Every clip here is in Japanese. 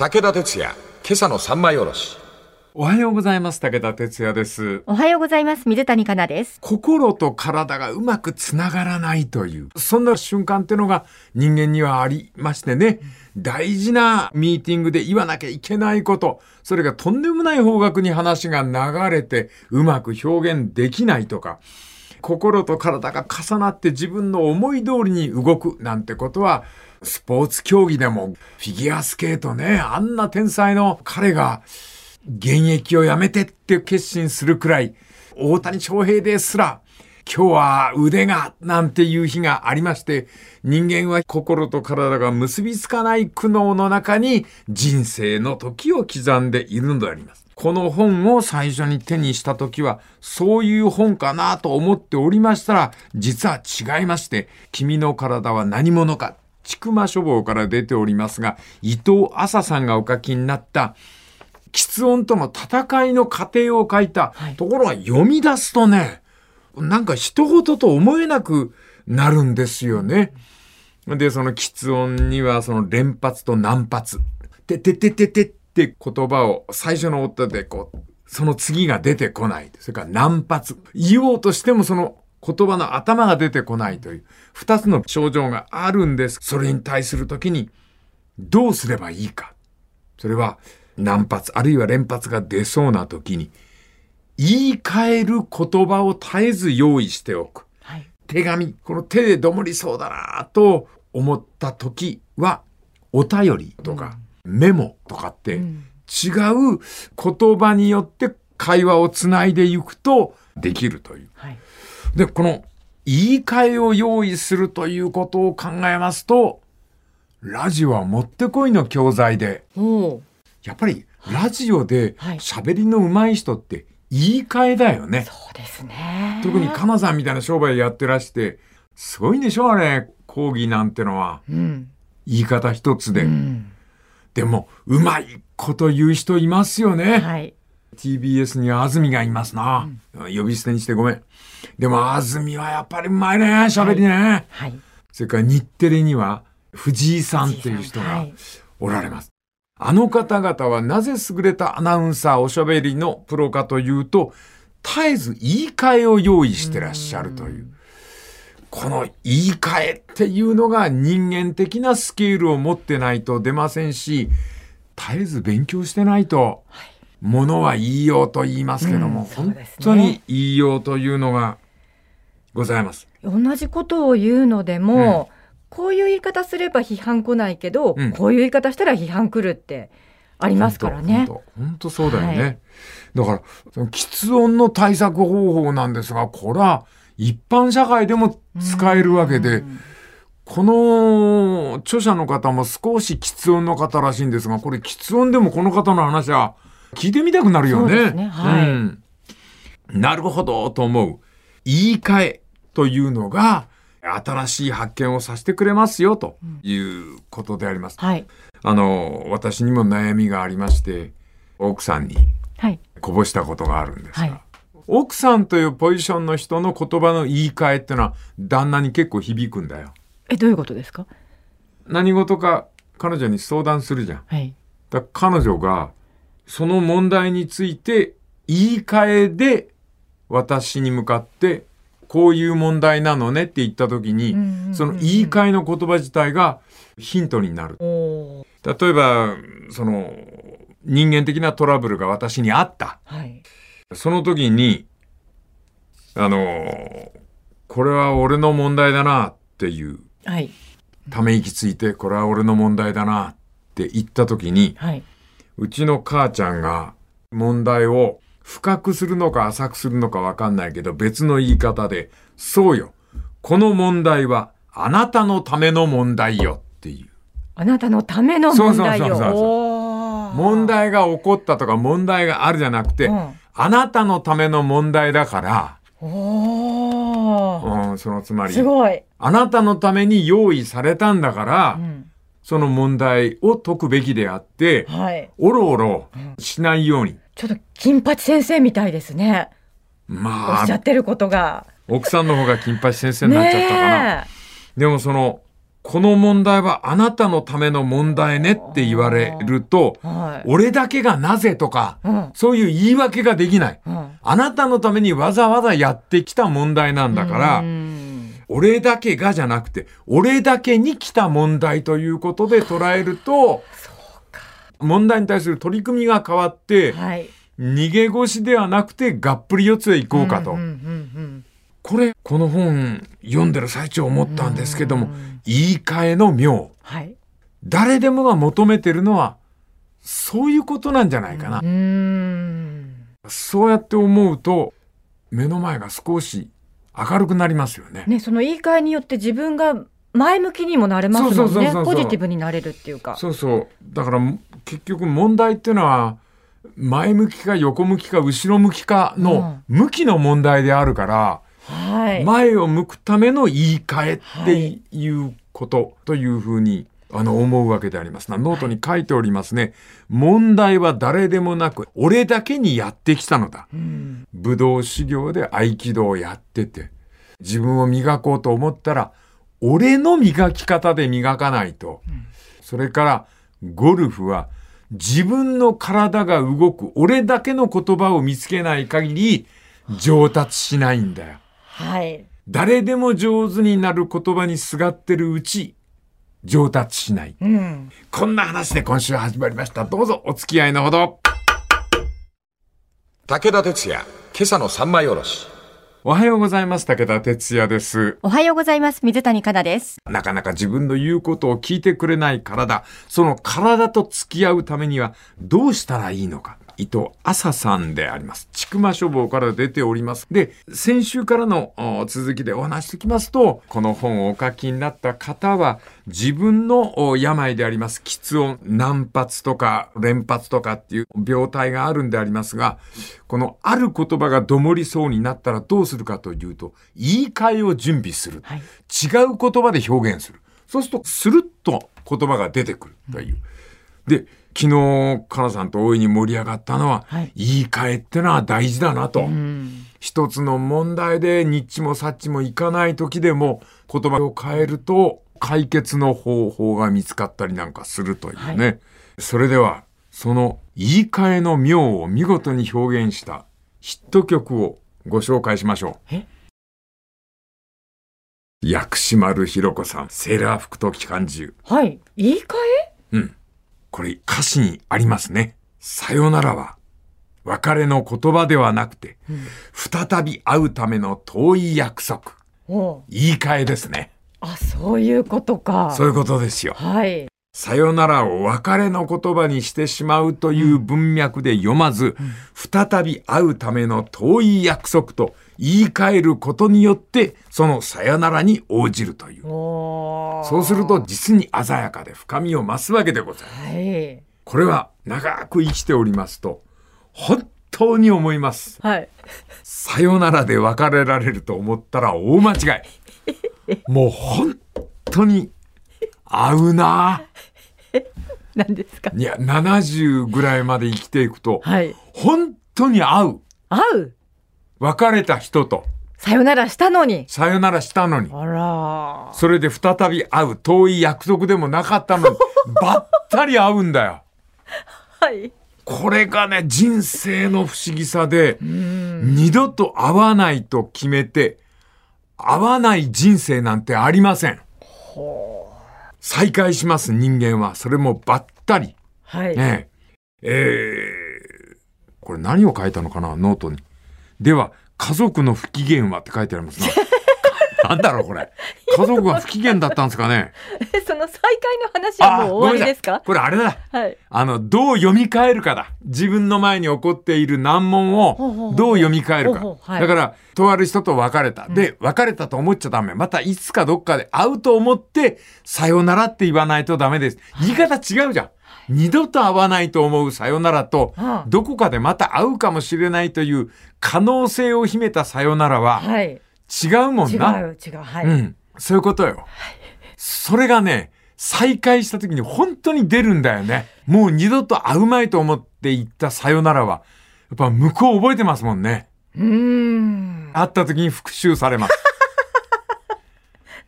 武田鉄矢、今朝の三枚おろし。おはようございます。武田哲也です。おはようございます。水谷香奈です。心と体がうまくつながらないという、そんな瞬間ってのが人間にはありましてね、大事なミーティングで言わなきゃいけないこと、それがとんでもない方角に話が流れてうまく表現できないとか、心と体が重なって自分の思い通りに動くなんてことは、スポーツ競技でもフィギュアスケートね、あんな天才の彼が現役をやめてって決心するくらい、大谷翔平ですら、今日は腕が、なんていう日がありまして、人間は心と体が結びつかない苦悩の中に人生の時を刻んでいるのであります。この本を最初に手にした時は、そういう本かなと思っておりましたら、実は違いまして、君の体は何者か、筑馬書房から出ておりますが、伊藤麻さんがお書きになった、喫音との戦いの過程を書いた、はいところが読み出すとね、なんか人事と思えなくなるんですよね。で、その喫音にはその連発と難発。てててててって言葉を最初の音でこう、その次が出てこない。それから難発。言おうとしてもその言葉の頭が出てこないという二つの症状があるんです。それに対するときにどうすればいいか。それは難発あるいは連発が出そうな時に言い換える言葉を絶えず用意しておく。はい。手紙、この手でどもりそうだなと思った時は、お便りとか、メモとかって、うん違う言葉によって会話をつないでいくとできるという。はい。で、この言い換えを用意するということを考えますと、ラジオはもってこいの教材で。やっぱりラジオではい喋りの上手い人って言い換えだよね。そうですね。特にかなさんみたいな商売やってらして、すごいんでしょあれ、講義なんてのは。うん。言い方一つで。うん。でも、うまいこと言う人いますよね。はい。TBS には安住がいますな。呼び捨てにしてごめん。でも安住はやっぱりうまいね、喋りね。はい。それから日テレには藤井さんっていう人がはいおられます。あの方々はなぜ優れたアナウンサー、おしゃべりのプロかというと、絶えず言い換えを用意してらっしゃるという。この言い換えっていうのが人間的なスケールを持ってないと出ませんし、絶えず勉強してないと、ものは言いようと言いますけども、うんそう本当に言いようというのがございます。同じことを言うのでも、こういう言い方すれば批判来ないけど、うんこういう言い方したら批判来るってありますからね。本当そうだよね。はいだから、その喫音の対策方法なんですが、これは一般社会でも使えるわけで、うんこの著者の方も少し喫音の方らしいんですが、これ喫音でもこの方の話は聞いてみたくなるよね。そうですねはいうんなるほどと思う。言い換えというのが新しい発見をさせてくれますよということであります。はい。あの、私にも悩みがありまして、奥さんにはい。こぼしたことがあるんですが、はい奥さんというポジションの人の言葉の言い換えってのは旦那に結構響くんだよ。え、どういうことですか？何事か彼女に相談するじゃん。はい。だ彼女がその問題について言い換えで私に向かってこういう問題なのねって言った時に、その言い換えの言葉自体がヒントになる。例えば、その人間的なトラブルが私にあった。はい。その時に、あの、これは俺の問題だなっていう、はい。ため息ついて、これは俺の問題だなって言った時に、はい。うちの母ちゃんが問題を深くするのか浅くするのかわかんないけど、別の言い方で、そうよ。この問題はあなたのための問題よっていう。あなたのための問題よ。そうそうそうそう問題が起こったとか問題があるじゃなくて、うんあなたのための問題だから、おーうん、そのつまり、すごい。あなたのために用意されたんだから、うんその問題を解くべきであって、はい。おろおろしないように。ちょっと金八先生みたいですね。おまあっしゃ、ってることが。奥さんの方が金八先生になっちゃったかな。ねでもその、この問題はあなたのための問題ねって言われると、はい。俺だけがなぜとか、うんそういう言い訳ができない。うんあなたのためにわざわざやってきた問題なんだから、うん俺だけがじゃなくて、俺だけに来た問題ということで捉えると、問題に対する取り組みが変わって、はい。逃げ腰ではなくてがっぷり四つへ行こうかと。うんうんうんこれ、この本読んでる最中思ったんですけども、言い換えの妙。はい。誰でもが求めてるのは、そういうことなんじゃないかなう。ん。そうやって思うと、目の前が少し明るくなりますよね。ね、その言い換えによって自分が前向きにもなれますもんね。ポジティブになれるっていうか。そうそう。だから結局問題っていうのは、前向きか横向きか後ろ向きかの向きの問題であるから、はい。前を向くための言い換えっていうことというふうに、あの思うわけでありますな。ノートに書いておりますね。問題は誰でもなく、俺だけにやってきたのだ。うん武道修行で合気道をやってて、自分を磨こうと思ったら、俺の磨き方で磨かないと。それから、ゴルフは、自分の体が動く、俺だけの言葉を見つけない限り、上達しないんだよ。はい。誰でも上手になる言葉にすがってるうち、上達しない。うん。こんな話で今週始まりました。どうぞお付き合いのほど。武田鉄矢、今朝の三枚おろし。おはようございます。武田哲也です。おはようございます。水谷香奈です。なかなか自分の言うことを聞いてくれない体。その体と付き合うためにはどうしたらいいのか。伊藤朝さんであります。ちくま書房から出ております。で、先週からのお続きでお話してきますと、この本をお書きになった方は、自分のお病であります、喫音、難発とか連発とかっていう病態があるんでありますが、このある言葉がどもりそうになったらどうするかというと、言い換えを準備する。はい。違う言葉で表現する。そうすると、スルッと言葉が出てくるという。で、昨日、かなさんと大いに盛り上がったのは、はい言い換えってのは大事だなと。うん。一つの問題でニッチもサッチもいかない時でも言葉を変えると解決の方法が見つかったりなんかするというね。はそれでは、その言い換えの妙を見事に表現したヒット曲をご紹介しましょう。え？薬師丸ひろ子さん、セーラー服と機関銃。はい。言い換うん。これ歌詞にありますね。さよならは、別れの言葉ではなくて、再び会うための遠い約束。言い換えですね。あ、そういうことか。そういうことですよ。はい。さよならを別れの言葉にしてしまうという文脈で読まず、再び会うための遠い約束と言い換えることによって、そのさよならに応じるという。そうすると実に鮮やかで深みを増すわけでございます。はい。これは長く生きておりますと、本当に思います。はい。さよならで別れられると思ったら大間違い。もう本当に合うな。何ですか？いや、70ぐらいまで生きていくと、はい。本当に合う。会う？別れた人とさよならしたのに。さよならしたのに、あら。それで再び会う遠い約束でもなかったのに、ばったり会うんだよ。はい。これがね、人生の不思議さで、うん。二度と会わないと決めて、会わない人生なんてありません。再会します人間は、それもばったり。はい。ねえ。えーこれ何を書いたのかな？ノートに。では、家族の不機嫌はって書いてありますな。なんだろうこれ。家族は不機嫌だったんですかね。え その再会の話はもう終わりですか？これあれだ。はい。あの、どう読み替えるかだ。自分の前に起こっている難問をどう読み替えるか。はいだから、とある人と別れた。で、別れたと思っちゃダメ。またいつかどっかで会うと思って、さよならって言わないとダメです。言い方違うじゃん。二度と会わないと思うさよならとはあ、どこかでまた会うかもしれないという可能性を秘めたさよならははい。違うもん違な。う、違う。はい。うん。そういうことよ。それがね、再会した時に本当に出るんだよね。もう二度と会うまいと思って言ったさよならは、やっぱ向こう覚えてますもんね。うーん。会った時に復讐されます。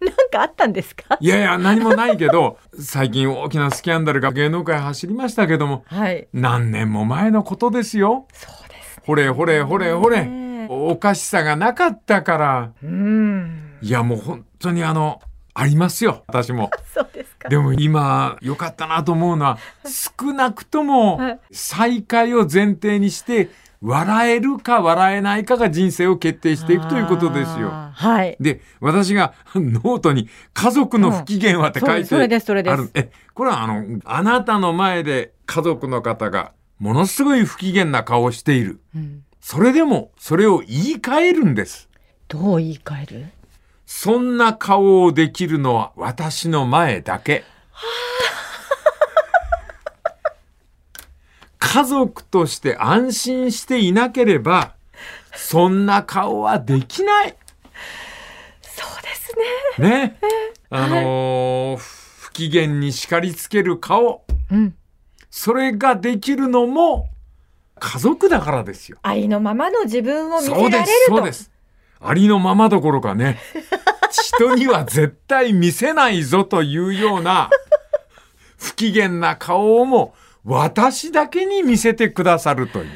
なんかあったんですか？いやいや、何もないけど、最近大きなスキャンダルが芸能界走りましたけども、はい。何年も前のことですよ。そうです。ほれほれほれほれ。ねおかしさがなかったから。うん。いや、もう本当にあの、ありますよ。私も。そうですか。でも今、良かったなと思うのは、少なくともはい、再会を前提にして、笑えるか笑えないかが人生を決定していくということですよ。はい。で、私が ノートに家族の不機嫌はって書いてある。うんそれですそれですえ、これはあの、あなたの前で家族の方がものすごい不機嫌な顔をしている。うんそれでも、それを言い換えるんです。どう言い換える？そんな顔をできるのは私の前だけ。家族として安心していなければ、そんな顔はできない。そうですね。ね。あのー不機嫌に叱りつける顔。うん。それができるのも家族だからですよ。ありのままの自分を見せらそうですれる、と。そうです。ありのままどころかね、人には絶対見せないぞというような不機嫌な顔をも私だけに見せてくださるという。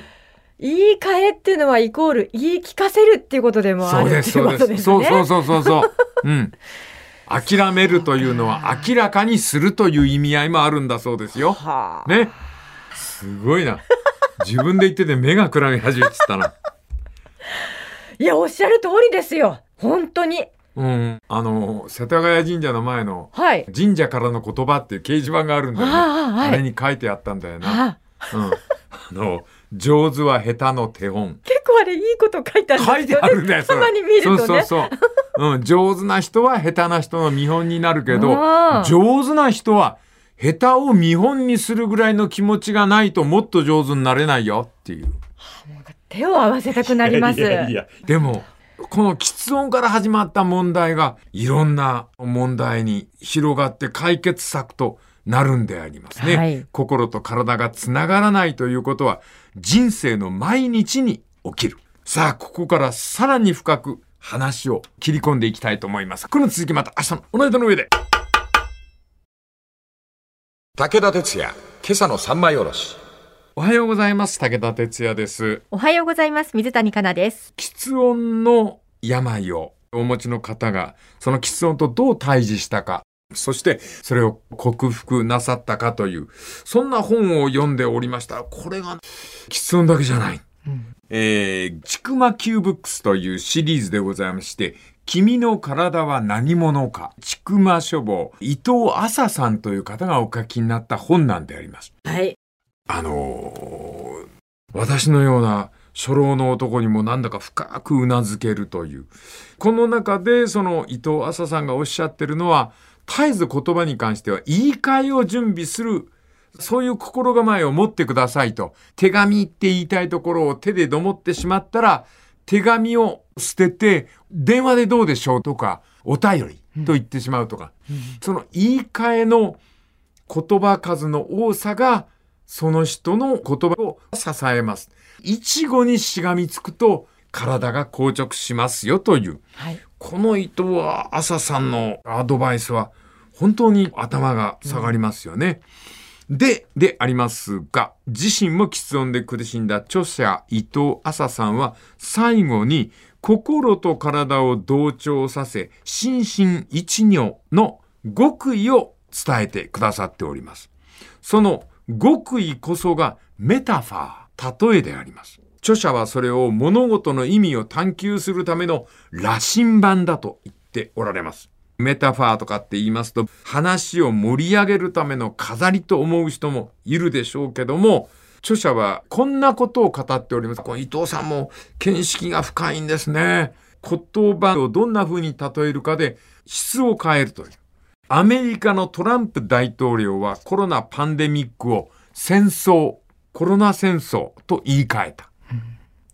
言い換えっていうのはイコール言い聞かせるっていうことでもあそうです、るっていうそうです。ことですそうね。そうそうそうそう。うん。諦めるというのは明らかにするという意味合いもあるんだそうですよ。はあ。ね。すごいな。自分で言ってて目がくらみ始めてたな。いや、おっしゃる通りですよ。本当に。うん。あの、世田谷神社の前のはい。神社からの言葉っていう掲示板があるんだよね。はいあれに書いてあったんだよな。あうん。あの、上手は下手の手本。結構あれいいこと書いてあるんですよね。書いてあるんだよ、たまに見るとね。そうそうそう。うん、上手な人は下手な人の見本になるけど上手な人は下手を見本にするぐらいの気持ちがないともっと上手になれないよっていう。手を合わせたくなります。いやいやいやでも、この喫音から始まった問題がいろんな問題に広がって解決策となるんでありますね。はい心と体がつながらないということは人生の毎日に起きる。さあ、ここからさらに深く話を切り込んでいきたいと思います。この続きまた明日のおナイトの上で。武田鉄矢、今朝の三枚おろし。おはようございます。武田哲也です。おはようございます。水谷香奈です。喫音の病をお持ちの方が、その喫音とどう対峙したか、そしてそれを克服なさったかという、そんな本を読んでおりました。これが、喫音だけじゃない。えー、ちくま Q ブックスというシリーズでございまして、君の体は何者か、ちくま書房、伊藤麻さんという方がお書きになった本なんであります。はい。あのー私のような初老の男にもなんだか深くうなずけるという。この中でその伊藤麻さんがおっしゃってるのは、絶えず言葉に関しては言い換えを準備する、そういう心構えを持ってくださいと。手紙って言いたいところを手でどもってしまったら、手紙を捨てて、電話でどうでしょうとか、お便りと言ってしまうとか、その言い換えの言葉数の多さが、その人の言葉を支えます。いちごにしがみつくと体が硬直しますよという。はい。この伊藤麻さんのアドバイスは本当に頭が下がりますよね。で、でありますが、自身も喫音で苦しんだ著者伊藤麻さんは最後に心と体を同調させ、心身一如の極意を伝えてくださっております。その極意こそがメタファー、例えであります。著者はそれを物事の意味を探求するための羅針盤だと言っておられます。メタファーとかって言いますと、話を盛り上げるための飾りと思う人もいるでしょうけども、著者はこんなことを語っております。この伊藤さんも見識が深いんですね。言葉をどんな風に例えるかで質を変えるという。アメリカのトランプ大統領はコロナパンデミックを戦争、コロナ戦争と言い換えた。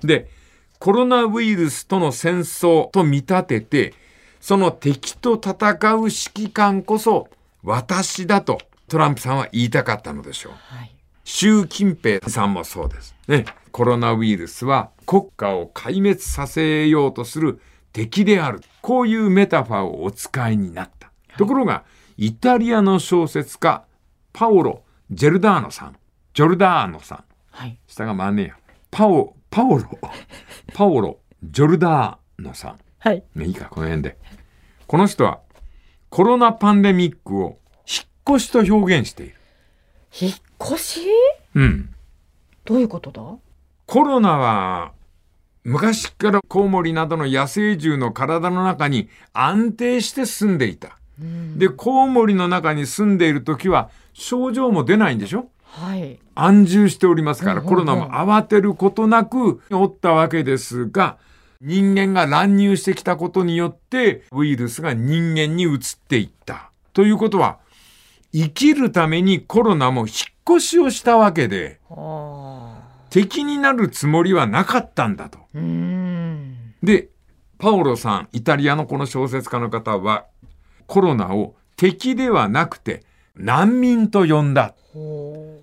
で、コロナウイルスとの戦争と見立てて、その敵と戦う指揮官こそ私だとトランプさんは言いたかったのでしょう。はい。習近平さんもそうです。ね。コロナウイルスは国家を壊滅させようとする敵である。こういうメタファーをお使いになった。ところが、イタリアの小説家、パオロ・ジェルダーノさん、ジョルダーノさん、はい。下が回んねえや。パオ、パオロ、パオロ、ジョルダーノさん。はい。ね、いいか、この辺で。この人は、コロナパンデミックを引っ越しと表現している。引っ越し？うん。どういうことだ？コロナは、昔からコウモリなどの野生獣の体の中に安定して住んでいた。で、コウモリの中に住んでいるときは症状も出ないんでしょ？はい。安住しておりますから、うんコロナも慌てることなくおったわけですが、人間が乱入してきたことによって、ウイルスが人間に移っていった。ということは、生きるためにコロナも引っ越しをしたわけで。敵になるつもりはなかったんだと。うーん。で、パオロさん、イタリアのこの小説家の方は、コロナを敵ではなくて難民と呼んだ。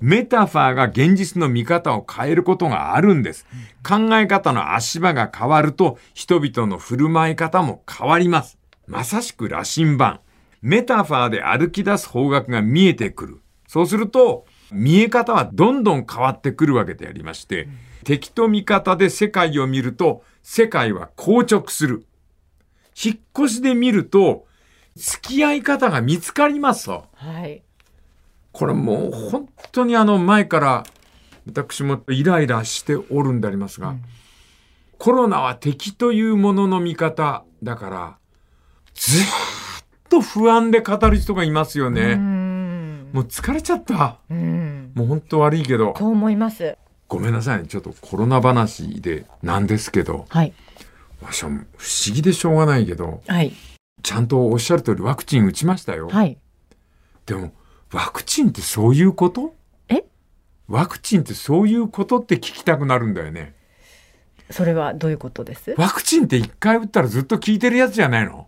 メタファーが現実の見方を変えることがあるんです。考え方の足場が変わると、人々の振る舞い方も変わります。まさしく羅針盤。メタファーで歩き出す方角が見えてくる。そうすると、見え方はどんどん変わってくるわけでありまして、敵と味方で世界を見ると、世界は硬直する。引っ越しで見ると、付き合い方が見つかりますと。う。はい。これもう本当にあの前から私もイライラしておるんでありますが、コロナは敵というものの見方だから、ずーっと不安で語る人がいますよね。ん。もう疲れちゃった。うん。もう本当悪いけど、こう思います。ごめんなさいね。ちょっとコロナ話でなんですけど、はい。私は不思議でしょうがないけど、はい。ちゃんとおっしゃる通りワクチン打ちましたよ。はい。でも、ワクチンってそういうこと？え？ワクチンってそういうことって聞きたくなるんだよね。それはどういうことです？ワクチンって一回打ったらずっと効いてるやつじゃないの？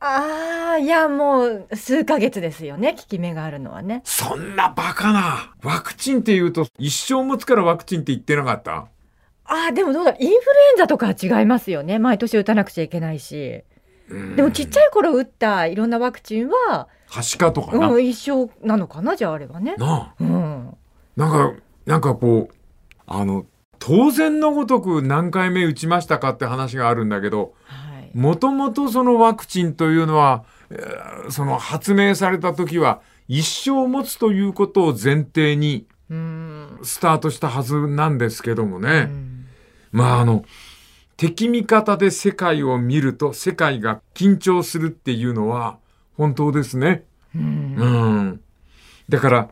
ああ、いや、もう数ヶ月ですよね。効き目があるのはね。そんなバカな。ワクチンって言うと一生持つからワクチンって言ってなかった？ああ、でもどうだ。インフルエンザとかは違いますよね。毎年打たなくちゃいけないし。でもちっちゃい頃打ったいろんなワクチンは、はしかとかな。うん、一生なのかなじゃああればね。なあ。うん。なんか、なんかこう、あの、当然のごとく何回目打ちましたかって話があるんだけど、はい。もともとそのワクチンというのは、えーその発明された時は一生持つということを前提にうん。スタートしたはずなんですけどもね。うんまああの、敵味方で世界を見ると世界が緊張するっていうのは本当ですね。うん。うん。だから、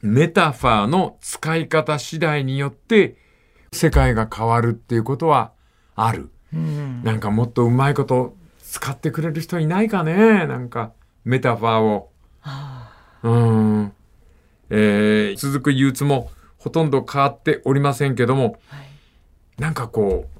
メタファーの使い方次第によって世界が変わるっていうことはある。うん。なんかもっとうまいこと使ってくれる人いないかね？なんか、メタファーを。あうん。えー続く憂鬱もほとんど変わっておりませんけども、あはい。なんかこう、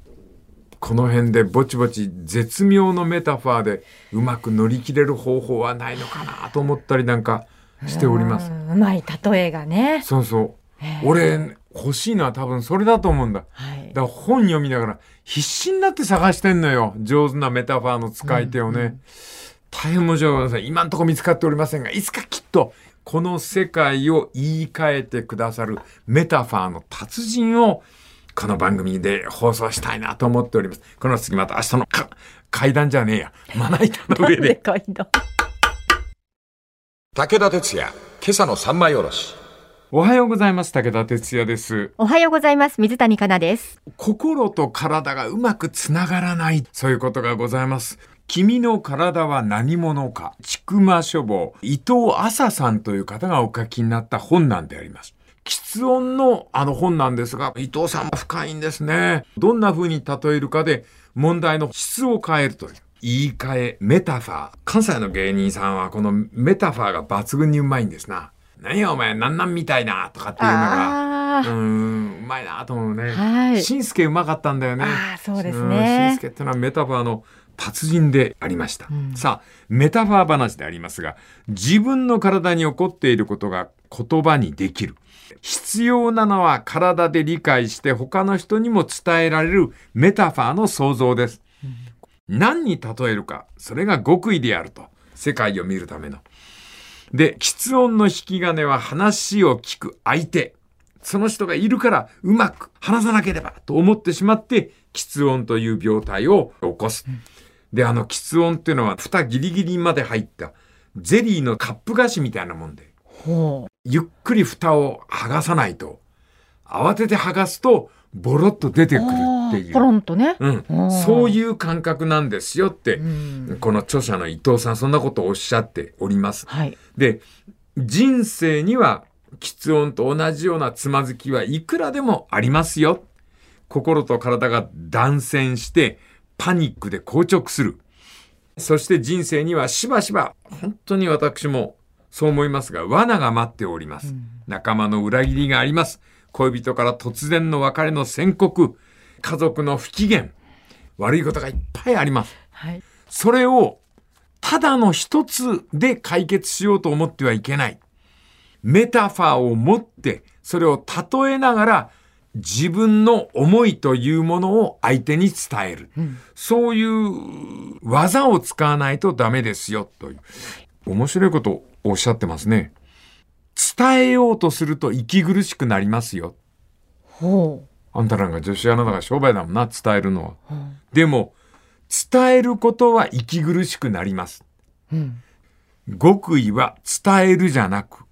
この辺でぼちぼち絶妙のメタファーでうまく乗り切れる方法はないのかなと思ったりなんかしておりますう。ん。うまい例えがね。そうそう。ええ俺、欲しいのは多分それだと思うんだ。はいだ。から本読みながら必死になって探してんのよ。上手なメタファーの使い手をね。大変申し訳ございません。今んとこ見つかっておりませんが、いつかきっとこの世界を言い換えてくださるメタファーの達人をこの番組で放送したいなと思っております。この次また明日のか階段じゃねえや。まな板の上なんでで。階 段武田鉄矢、今朝の三枚おろし。おはようございます。武田哲也です。おはようございます。水谷香奈です。心と体がうまくつながらない。そういうことがございます。君の体は何者か。ちま書房、伊藤麻さんという方がお書きになった本なんであります。喫音のあの本なんですが、伊藤さんも深いんですね。どんな風に例えるかで問題の質を変えるという。言い換え、メタファー。関西の芸人さんはこのメタファーが抜群にうまいんですな。何やお前、なんなんみたいな、とかっていうのが。あうーん、うまいなと思うね。はいしんすけうまかったんだよね。ああ、そうですうんしんねす。けってのはメタファーの達人でありました。さあ、メタファー話でありますが、自分の体に起こっていることが言葉にできる。必要なのは体で理解して他の人にも伝えられるメタファーの想像です。何に例えるか、それが極意であると。世界を見るための。で、喫音の引き金は話を聞く相手。その人がいるからうまく話さなければと思ってしまって、喫音という病態を起こす。で、あの喫音っていうのは蓋ギリギリまで入ったゼリーのカップ菓子みたいなもんで、ほゆっくり蓋を剥がさないと、慌てて剥がすとボロッと出てくるっていう。ポロンとね。うんそういう感覚なんですよって、うんこの著者の伊藤さんそんなことをおっしゃっております。はい。で、人生には喫音と同じようなつまずきはいくらでもありますよ。心と体が断線してパニックで硬直する。そして人生にはしばしば、本当に私もそう思いますが、罠が待っております。仲間の裏切りがあります。恋人から突然の別れの宣告、家族の不機嫌、悪いことがいっぱいあります。はい。それをただの一つで解決しようと思ってはいけない。メタファーを持って、それを例えながら自分の思いというものを相手に伝える。そういう技を使わないとダメですよ、という。面白いことをおっしゃってますね。伝えようとすると息苦しくなりますよ。ほあんたなんか女子アナだから商売だもんな、伝えるのは。う。うんでも、伝えることは息苦しくなります。うん。極意は伝えるじゃなく、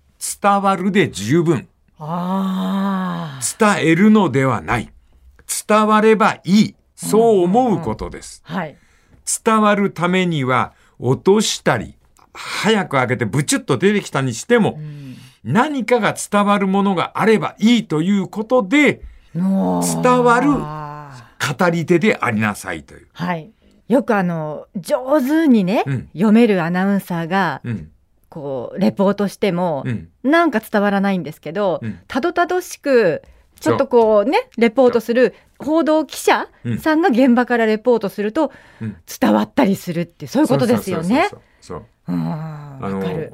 伝わるで十分。ああ。伝えるのではない。伝わればいい。そう思うことです。はい。伝わるためには、落としたり、早く開けてブチュッと出てきたにしても、何かが伝わるものがあればいいということで、伝伝わる語り手でありなさいという。はい。よくあの上手にね、うん読めるアナウンサーがうん。こうレポートしても、うん。なんか伝わらないんですけど、うんたどたどしくちょっとこうねレポートする報道記者うんさんが現場からレポートするとうん伝わったりするってそういうことですよね。そうそうそうそう。うんあの。伝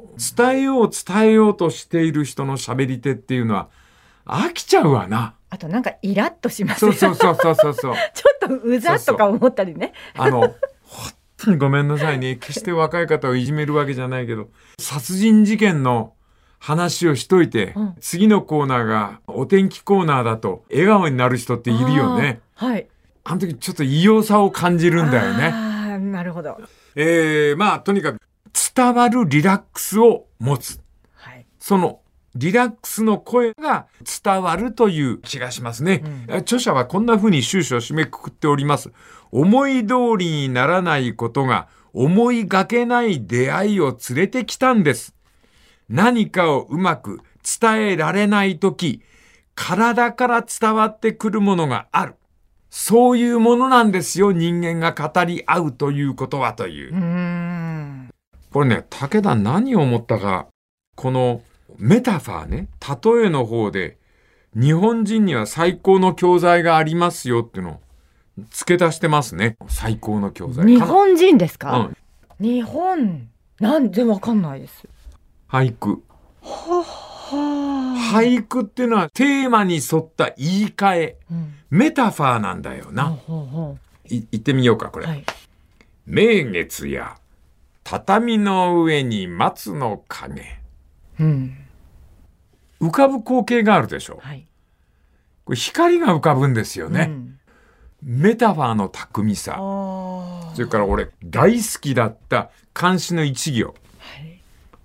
えよう伝えようとしている人の喋り手っていうのは飽きちゃうわな。あとなんかイラッとしますそうよ。そうそうそうそうそう。ちょっとうざとか思ったりね。あの、本当にごめんなさいね。決して若い方をいじめるわけじゃないけど、殺人事件の話をしといて、うん次のコーナーがお天気コーナーだと笑顔になる人っているよね。はい。あの時ちょっと異様さを感じるんだよね。ああなるほど。えー、まあとにかく伝わるリラックスを持つ。はい。そのリラックスの声が伝わるという気がしますね。うん著者はこんな風に終始を締めくくっております。思い通りにならないことが思いがけない出会いを連れてきたんです。何かをうまく伝えられないとき、体から伝わってくるものがある。そういうものなんですよ、人間が語り合うということはというう。これね、武田何を思ったか、このメタファーね、例えの方で、日本人には最高の教材がありますよっていうのを付け足してますね。最高の教材。日本人ですか？うん、日本なんでわかんないです。俳句。はは。俳句っていうのはテーマに沿った言い換え、うん。メタファーなんだよな。言ってみようか、これ。うはい。名月や畳の上に松の影。うん。浮かぶ光景があるでしょ。はい。これ光が浮かぶんですよね。うん。メタファーの巧みさ。あそれから俺大好きだった漢詩の一行。はい。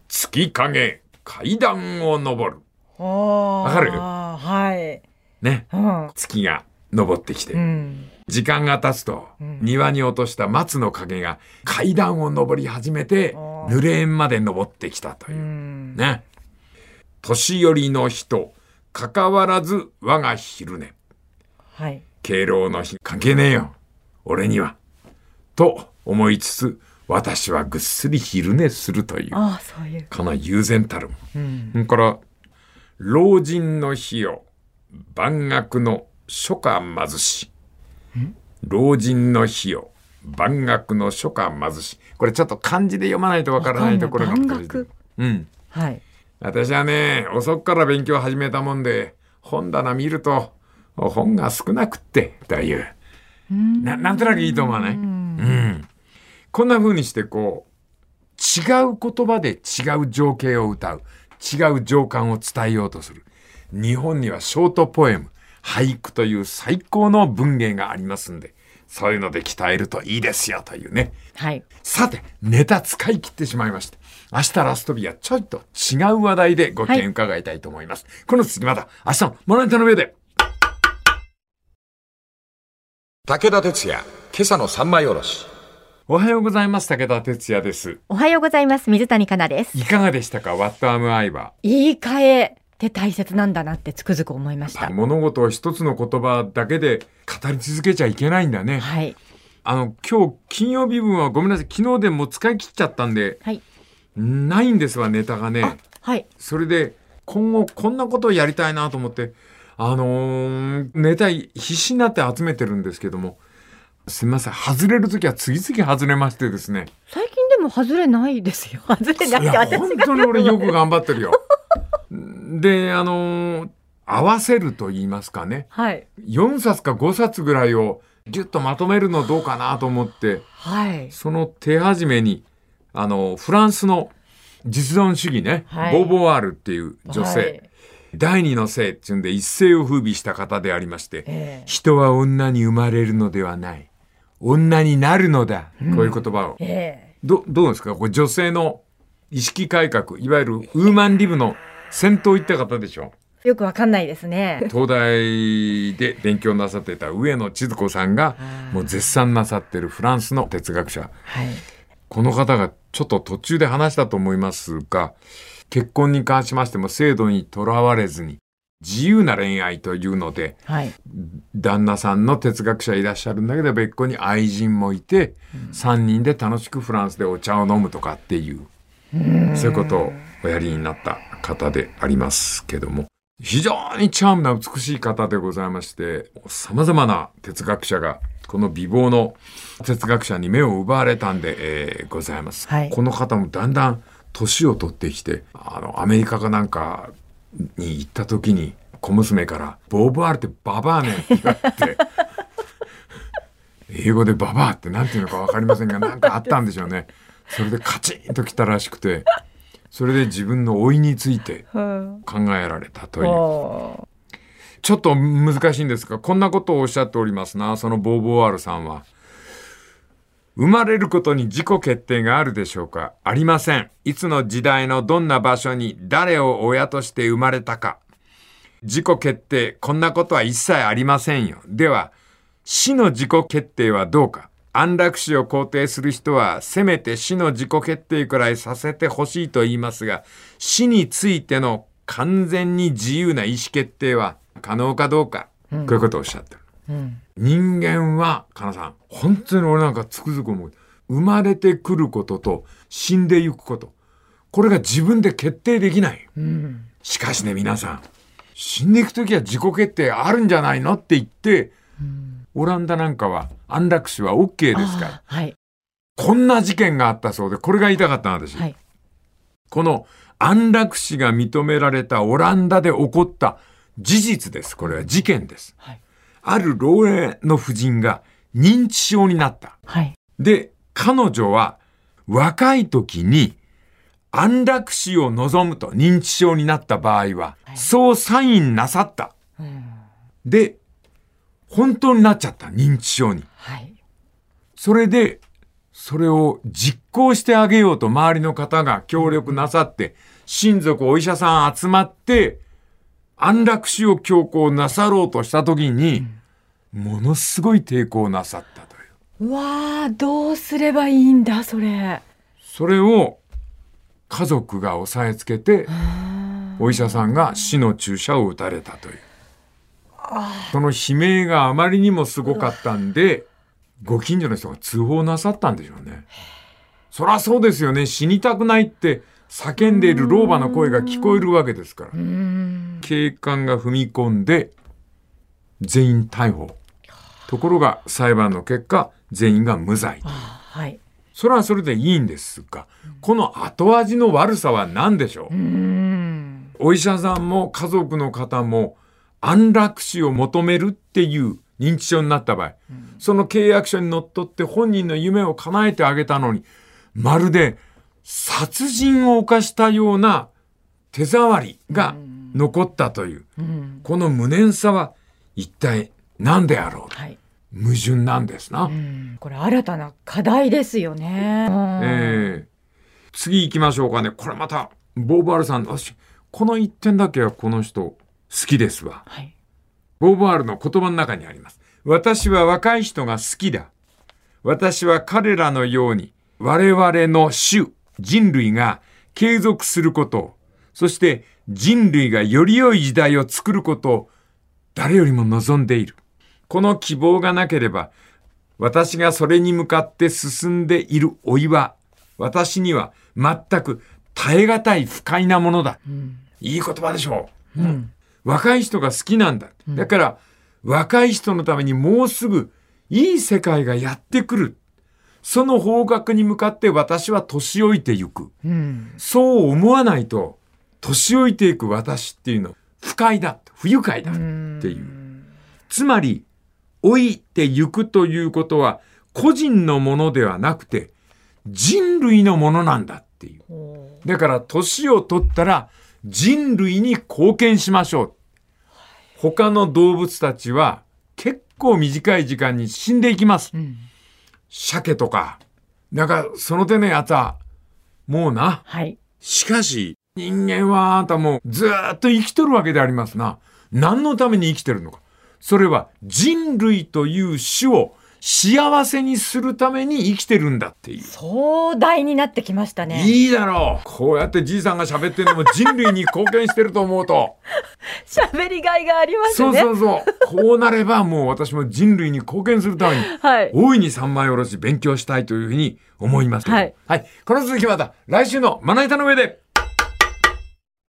月影階段を登る。わわかる？はい。ね。うん。月が登ってきて。うん。時間が経つと、うん庭に落とした松の影が階段を登り始めて、濡れ縁まで登ってきたとういう。ん。ね。年寄りの人、関わらず我が昼寝。はい。敬老の日関係ねえよ。俺には。と思いつつ、私はぐっすり昼寝するという。ああ、そういう。かな悠然たるもうん。れから、老人の日を、万学の初夏貧し。老人の日を、万学の初夏貧し。これちょっと漢字で読まないとわからないところが万難しい学？うん。はい。私はね、遅くから勉強始めたもんで、本棚見ると、本が少なくって、という。ななんとなくいいと思わない？うん。こんな風にしてこう、違う言葉で違う情景を歌う。違う情感を伝えようとする。日本にはショートポエム、俳句という最高の文芸がありますんで、そういうので鍛えるといいですよというね。はい。さて、ネタ使い切ってしまいました。明日ラスト日はちょっと違う話題でご意見伺いたいと思います。この次また明日のモノネタの上で。武田鉄矢、今朝の三枚おろし。おはようございます。武田哲也です。おはようございます。水谷香奈です。いかがでしたか ?What am I は。言い換えって大切なんだなってつくづく思いました。物事を一つの言葉だけで語り続けちゃいけないんだね。はい。あの、今日金曜日分はごめんなさい。昨日でもう使い切っちゃったんで、はい。ないんですわ、ネタがあね。、はい。それで、今後こんなことをやりたいなと思って、あのーネタ必死になって集めてるんですけども、すみません。外れるときは次々外れましてですね。最近でも外れないですよ。外れないって私本が。当に俺よく頑張ってるよ。で、あのー合わせると言いますかね。はい。4冊か5冊ぐらいをギュッとまとめるのどうかなと思って、はい。その手始めに、あの、フランスの実存主義ね、はいボーボワールっていう女性、はい第二の性っていうんで一世を風靡した方でありまして、ええ人は女に生まれるのではない。女になるのだ。こういう言葉を。えど、どうですか？これ女性の意識改革、いわゆるウーマンリブの先頭行った方でしょ？えよくわかんないですね。東大で勉強なさってた上野千鶴子さんがもう絶賛なさってるフランスの哲学者。はい。この方がちょっと途中で話したと思いますが、結婚に関しましても制度にとらわれずに自由な恋愛というので、はい。旦那さんの哲学者いらっしゃるんだけど別個に愛人もいて、3人で楽しくフランスでお茶を飲むとかっていう、そういうことをおやりになった方でありますけども、非常にチャームな美しい方でございまして、様々な哲学者が、この美貌の哲学者に目を奪われたんで、えーございます。はいこの方もだんだん年を取ってきて、あの、アメリカかなんかに行った時に、小娘から、ボーボワールってババアねんって言われて、英語でババアって何て言うのか分かりませんが、なんかあったんでしょうね。それでカチンときたらしくて、それで自分の老いについてうん。考えられたという。おちょっと難しいんですが、こんなことをおっしゃっておりますな、そのボーボワールさんは。生まれることに自己決定があるでしょうか？ありません。いつの時代のどんな場所に誰を親として生まれたか。自己決定、こんなことは一切ありませんよ。では、死の自己決定はどうか？安楽死を肯定する人は、せめて死の自己決定くらいさせてほしいと言いますが、死についての完全に自由な意思決定は可能かどうか、こういうことをおっしゃってる。うん。人間は、かなさん、本当に俺なんかつくづく思う。生まれてくることと死んでゆくこと。これが自分で決定できない。うん。しかしね、皆さん、死んでいくときは自己決定あるんじゃないのって言って、オランダなんかは安楽死は OK ですから。あはい。こんな事件があったそうで、これが言いたかったの私。はい。この安楽死が認められたオランダで起こった事実です。これは事件です。はい。ある老齢の婦人が認知症になった。はい。で、彼女は若い時に安楽死を望むと認知症になった場合は、そうサインなさった。うん。で、本当になっちゃった。認知症に。はい。それで、それを実行してあげようと周りの方が協力なさって、親族、お医者さん集まって、安楽死を強行なさろうとした時に、ものすごい抵抗なさったという。うわーどうすればいいんだそれ。それを家族が押さえつけて、お医者さんが死の注射を打たれたという。その悲鳴があまりにもすごかったんで、ご近所の人が通報なさったんでしょうね。そりゃそうですよね。死にたくないって叫んでいる老婆の声が聞こえるわけですから。警官が踏み込んで、全員逮捕。ところが裁判の結果、全員が無罪。はい。それはそれでいいんですが、この後味の悪さは何でしょう、うん。お医者さんも家族の方も安楽死を求めるっていう認知症になった場合、その契約書にのっとって本人の夢を叶えてあげたのに、まるで殺人を犯したような手触りが残ったという、うんこの無念さは一体何であろうはい矛盾なんですな。うんこれ新たな課題ですよね。うんえー次行きましょうかね。これまた、ボーバールさん、私、この一点だけはこの人好きですわ。はいボーバールの言葉の中にあります。私は若い人が好きだ。私は彼らのように我々の種、人類が継続することを、そして人類がより良い時代を作ることを誰よりも望んでいる。この希望がなければ、私がそれに向かって進んでいる老いは、私には全く耐え難い不快なものだ。いい言葉でしょう。うん若い人が好きなんだ。だから、若い人のためにもうすぐいい世界がやってくる。その方角に向かって私は年老いてゆく。うんそう思わないと、年老いていく私っていうの、不快だ。不愉快だ。っていう。つまり、老いてゆくということは、個人のものではなくて、人類のものなんだっていう。だから年を取ったら人類に貢献しましょう。他の動物たちは結構短い時間に死んでいきます。うん鮭とか。だからその手のやつはもうな。はいしかし人間はあんたもうずーっと生きとるわけでありますな。何のために生きてるのか。それは人類という種を幸せにするために生きてるんだっていう。壮大になってきましたね。いいだろう。こうやってじいさんが喋ってるのも人類に貢献してると思うと。喋りがいがありますね。そうそうそう。こうなればもう私も人類に貢献するために、はい。大いに三枚おろし勉強したいというふうに思います。はい。はい。この続きまた来週のまな板の上で。